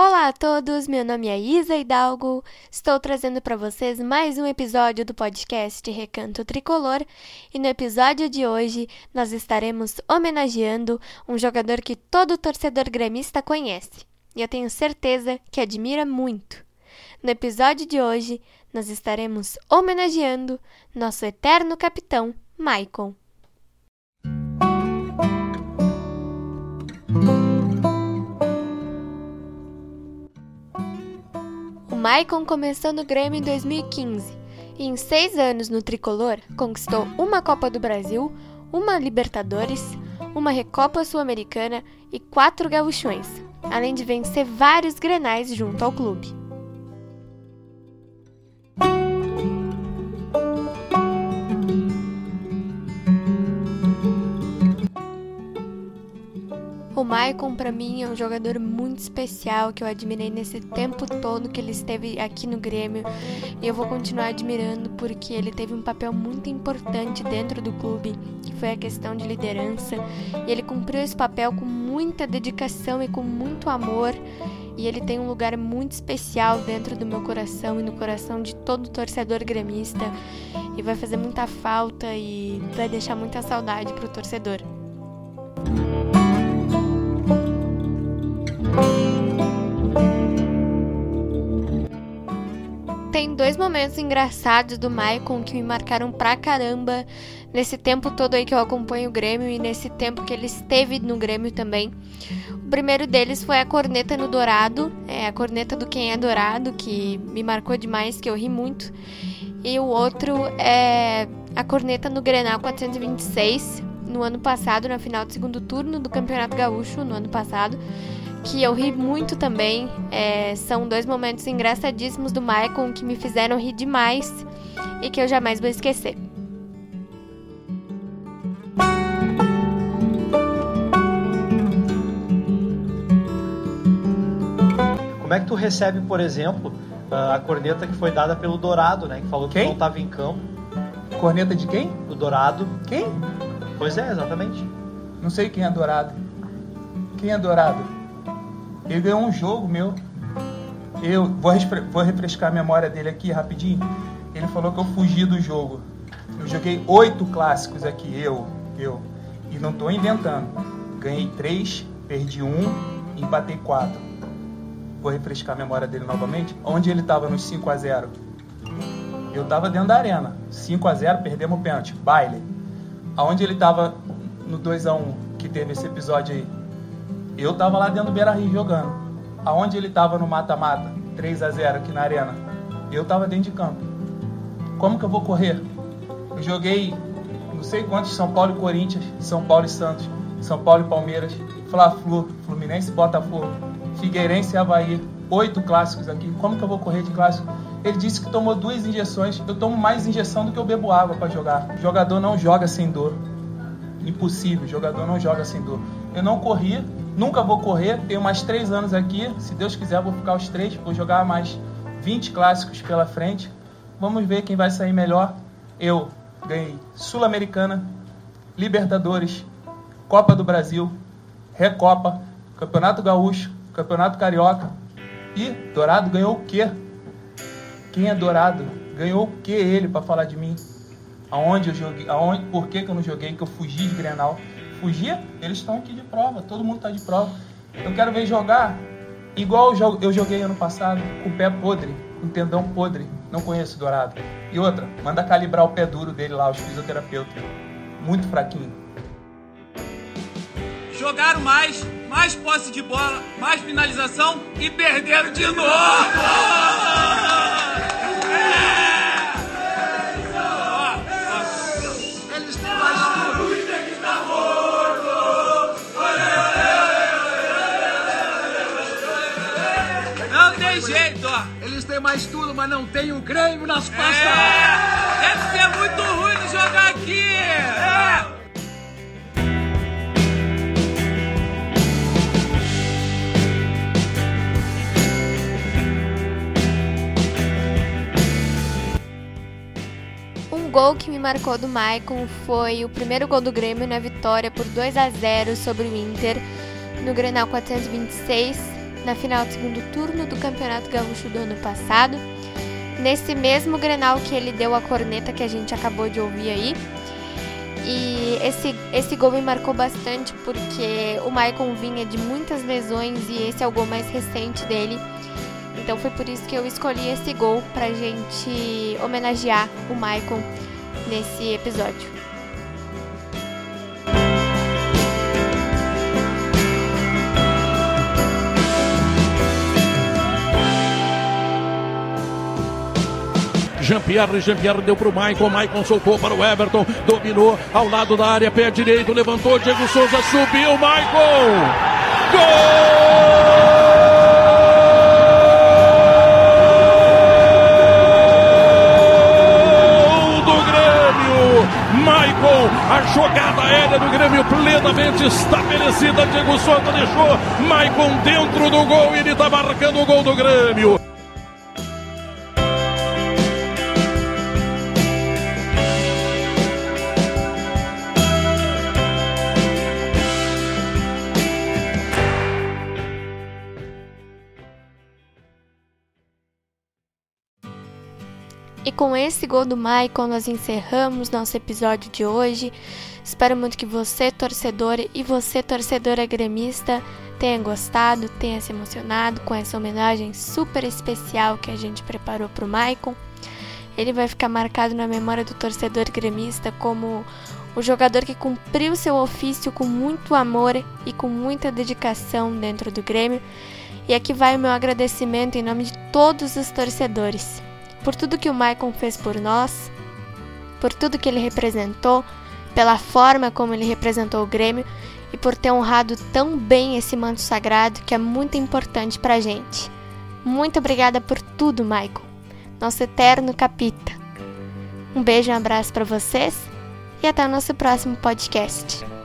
Olá a todos, meu nome é Isa Hidalgo. Estou trazendo para vocês mais um episódio do podcast Recanto Tricolor e no episódio de hoje nós estaremos homenageando um jogador que todo torcedor gremista conhece e eu tenho certeza que admira muito. No episódio de hoje nós estaremos homenageando nosso eterno capitão, Maicon. Maicon começou no Grêmio em 2015 e em seis anos no tricolor conquistou uma Copa do Brasil, uma Libertadores, uma Recopa Sul-Americana e quatro gauchões, além de vencer vários grenais junto ao clube. Maicon, para mim, é um jogador muito especial que eu admirei nesse tempo todo que ele esteve aqui no Grêmio. E eu vou continuar admirando porque ele teve um papel muito importante dentro do clube, que foi a questão de liderança. E ele cumpriu esse papel com muita dedicação e com muito amor. E ele tem um lugar muito especial dentro do meu coração e no coração de todo torcedor gremista. E vai fazer muita falta e vai deixar muita saudade pro torcedor. Dois momentos engraçados do Maicon que me marcaram pra caramba nesse tempo todo aí que eu acompanho o Grêmio e nesse tempo que ele esteve no Grêmio também. O primeiro deles foi a corneta no Dourado, é a corneta do Quem é Dourado, que me marcou demais, que eu ri muito. E o outro é a corneta no Grenal 426, no ano passado, na final do segundo turno do Campeonato Gaúcho, no ano passado que eu ri muito também. É, são dois momentos engraçadíssimos do Maicon que me fizeram rir demais e que eu jamais vou esquecer. Como é que tu recebe, por exemplo, a corneta que foi dada pelo Dourado, né? Que falou que Quem? não estava em campo. Corneta de quem? O Dourado. Quem? Pois é, exatamente. Não sei quem é Dourado. Quem é Dourado? Ele ganhou um jogo meu. Eu vou, vou refrescar a memória dele aqui rapidinho. Ele falou que eu fugi do jogo. Eu joguei oito clássicos aqui, eu, eu. E não estou inventando. Ganhei três, perdi um, empatei quatro. Vou refrescar a memória dele novamente. Onde ele estava nos 5 a 0 Eu estava dentro da arena. 5 a 0 perdemos o pênalti. Baile. Aonde ele estava no 2 a 1 que teve esse episódio aí? Eu tava lá dentro do Beira Rio jogando. Aonde ele tava no mata-mata, 3 a 0 aqui na arena, eu tava dentro de campo. Como que eu vou correr? Eu joguei não sei quantos São Paulo e Corinthians, São Paulo e Santos, São Paulo e Palmeiras, Fla-Flu, Fluminense e Botafogo, Figueirense e Havaí, oito clássicos aqui. Como que eu vou correr de clássico? Ele disse que tomou duas injeções. Eu tomo mais injeção do que eu bebo água para jogar. O jogador não joga sem dor. Impossível, o jogador não joga sem dor. Eu não corri, Nunca vou correr, tenho mais três anos aqui. Se Deus quiser, vou ficar os três. Vou jogar mais 20 clássicos pela frente. Vamos ver quem vai sair melhor. Eu ganhei Sul-Americana, Libertadores, Copa do Brasil, Recopa, Campeonato Gaúcho, Campeonato Carioca. E Dourado ganhou o quê? Quem é Dourado? Ganhou o quê ele para falar de mim? Aonde eu joguei? Aonde? Por que, que eu não joguei? Que eu fugi de Grenal? Fugia, eles estão aqui de prova, todo mundo está de prova. Eu quero ver jogar igual eu joguei ano passado, com o pé podre, com o tendão podre. Não conheço Dourado. E outra, manda calibrar o pé duro dele lá, os fisioterapeutas. Muito fraquinho. Jogaram mais, mais posse de bola, mais finalização e perderam de novo! Tem mais tudo, mas não tem o Grêmio nas costas. É, deve ser muito ruim jogar aqui. É. Um gol que me marcou do Maicon foi o primeiro gol do Grêmio na vitória por 2 a 0 sobre o Inter no Grenal 426 na final do segundo turno do Campeonato Gaúcho do ano passado. Nesse mesmo Grenal que ele deu a corneta que a gente acabou de ouvir aí. E esse, esse gol me marcou bastante porque o Maicon vinha de muitas lesões e esse é o gol mais recente dele. Então foi por isso que eu escolhi esse gol pra gente homenagear o Maicon nesse episódio. Jean-Pierre, Jean-Pierre deu pro Maicon, Maicon soltou para o Everton, dominou ao lado da área, pé direito, levantou, Diego Souza subiu, Maicon! Gol! Maicon, a jogada aérea do Grêmio plenamente estabelecida. Diego Souza deixou Maicon dentro do gol e ele está marcando o gol do Grêmio. E com esse gol do Maicon, nós encerramos nosso episódio de hoje. Espero muito que você, torcedor, e você, torcedora gremista, tenha gostado, tenha se emocionado com essa homenagem super especial que a gente preparou para o Maicon. Ele vai ficar marcado na memória do torcedor gremista como o jogador que cumpriu seu ofício com muito amor e com muita dedicação dentro do Grêmio. E aqui vai o meu agradecimento em nome de todos os torcedores por tudo que o Maicon fez por nós, por tudo que ele representou, pela forma como ele representou o Grêmio e por ter honrado tão bem esse manto sagrado que é muito importante pra gente. Muito obrigada por tudo, Maicon, nosso eterno capita. Um beijo e um abraço para vocês e até o nosso próximo podcast.